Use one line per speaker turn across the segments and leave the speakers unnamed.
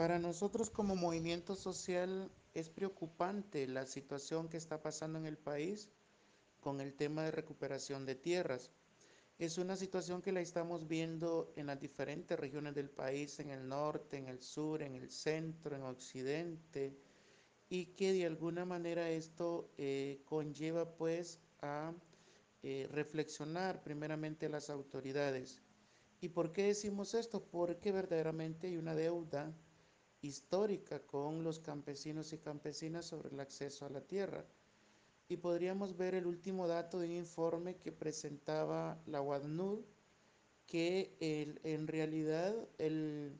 Para nosotros como movimiento social es preocupante la situación que está pasando en el país con el tema de recuperación de tierras. Es una situación que la estamos viendo en las diferentes regiones del país, en el norte, en el sur, en el centro, en occidente, y que de alguna manera esto eh, conlleva pues a eh, reflexionar primeramente las autoridades. ¿Y por qué decimos esto? Porque verdaderamente hay una deuda histórica con los campesinos y campesinas sobre el acceso a la tierra. Y podríamos ver el último dato de un informe que presentaba la WADNUD, que el, en realidad el,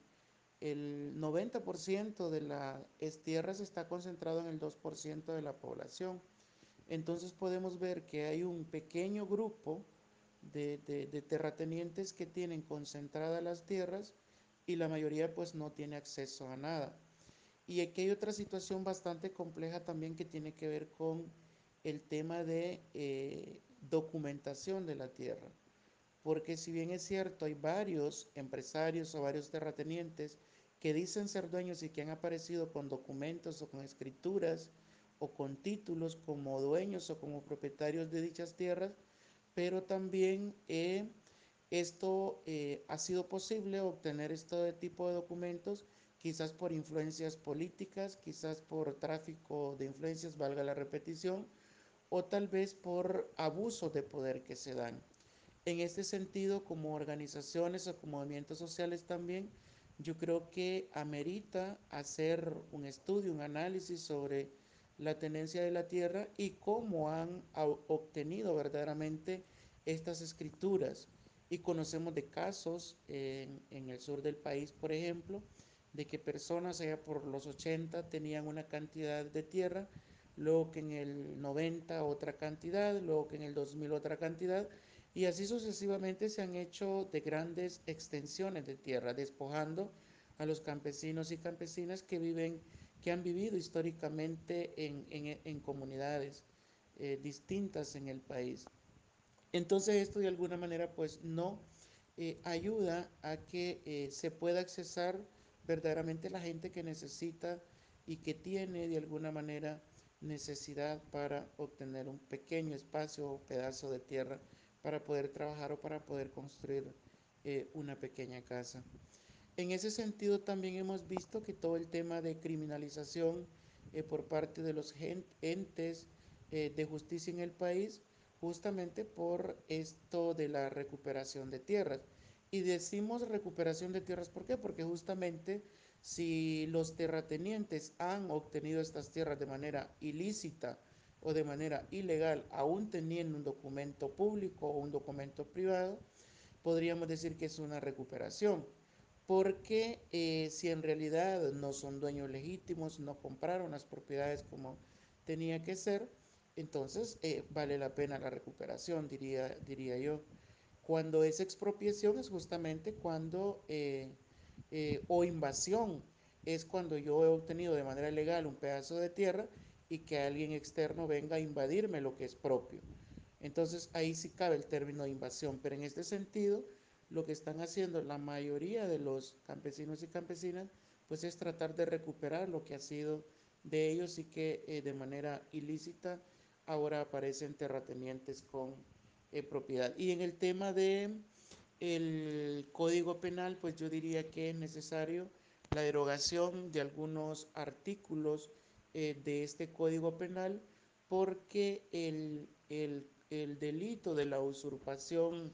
el 90% de las tierras está concentrado en el 2% de la población. Entonces podemos ver que hay un pequeño grupo de, de, de terratenientes que tienen concentradas las tierras y la mayoría pues no tiene acceso a nada. Y aquí hay otra situación bastante compleja también que tiene que ver con el tema de eh, documentación de la tierra. Porque si bien es cierto, hay varios empresarios o varios terratenientes que dicen ser dueños y que han aparecido con documentos o con escrituras o con títulos como dueños o como propietarios de dichas tierras, pero también eh, esto eh, ha sido posible obtener este tipo de documentos quizás por influencias políticas, quizás por tráfico de influencias, valga la repetición, o tal vez por abuso de poder que se dan. En este sentido, como organizaciones o como movimientos sociales también, yo creo que amerita hacer un estudio, un análisis sobre la tenencia de la tierra y cómo han obtenido verdaderamente estas escrituras y conocemos de casos en, el sur del país, por ejemplo, de que personas allá por los 80 tenían una cantidad de tierra, luego que en el 90 otra cantidad, luego que en el 2000 otra cantidad, y así sucesivamente se han hecho de grandes extensiones de tierra, despojando a los campesinos y campesinas que viven, que han vivido históricamente en, en, en comunidades eh, distintas en el país. Entonces esto de alguna manera pues no eh, ayuda a que eh, se pueda accesar verdaderamente la gente que necesita y que tiene de alguna manera necesidad para obtener un pequeño espacio o pedazo de tierra para poder trabajar o para poder construir eh, una pequeña casa. En ese sentido también hemos visto que todo el tema de criminalización por parte de los entes de justicia en el país justamente por esto de la recuperación de tierras. Y decimos recuperación de tierras, ¿por qué? Porque justamente si los terratenientes han obtenido estas tierras de manera ilícita o de manera ilegal, aún teniendo un documento público o un documento privado, podríamos decir que es una recuperación. Porque eh, si en realidad no son dueños legítimos, no compraron las propiedades como tenía que ser, entonces eh, vale la pena la recuperación, diría, diría yo. Cuando es expropiación es justamente cuando, eh, eh, o invasión, es cuando yo he obtenido de manera legal un pedazo de tierra y que alguien externo venga a invadirme lo que es propio. Entonces ahí sí cabe el término de invasión, pero en este sentido lo que están haciendo la mayoría de los campesinos y campesinas pues es tratar de recuperar lo que ha sido de ellos y que de manera ilícita ahora aparecen terratenientes con eh, propiedad. Y en el tema de el Código Penal, pues yo diría que es necesario la derogación de algunos artículos eh, de este Código Penal porque el, el, el delito de la usurpación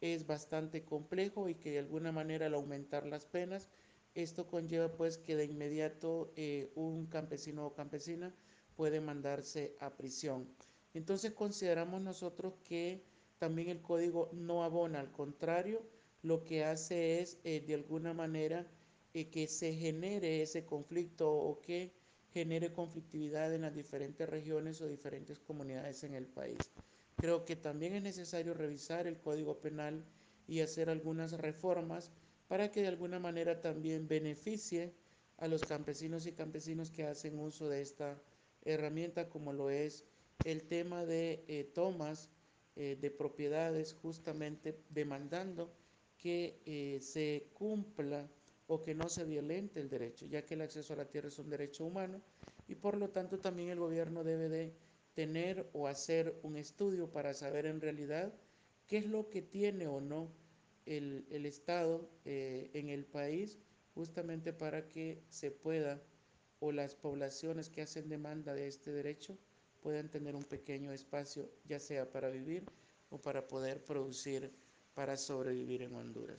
es bastante complejo y que de alguna manera al aumentar las penas, esto conlleva pues que de inmediato eh, un campesino o campesina puede mandarse a prisión. Entonces consideramos nosotros que también el código no abona, al contrario, lo que hace es eh, de alguna manera eh, que se genere ese conflicto o que genere conflictividad en las diferentes regiones o diferentes comunidades en el país. Creo que también es necesario revisar el código penal y hacer algunas reformas para que de alguna manera también beneficie a los campesinos y campesinos que hacen uso de esta herramienta como lo es el tema de eh, tomas eh, de propiedades justamente demandando que eh, se cumpla o que no se violente el derecho, ya que el acceso a la tierra es un derecho humano y por lo tanto también el gobierno debe de tener o hacer un estudio para saber en realidad qué es lo que tiene o no el, el Estado en el país justamente para que se pueda o las poblaciones que hacen demanda de este derecho puedan tener un pequeño espacio, ya sea para vivir o para poder producir, para sobrevivir en Honduras.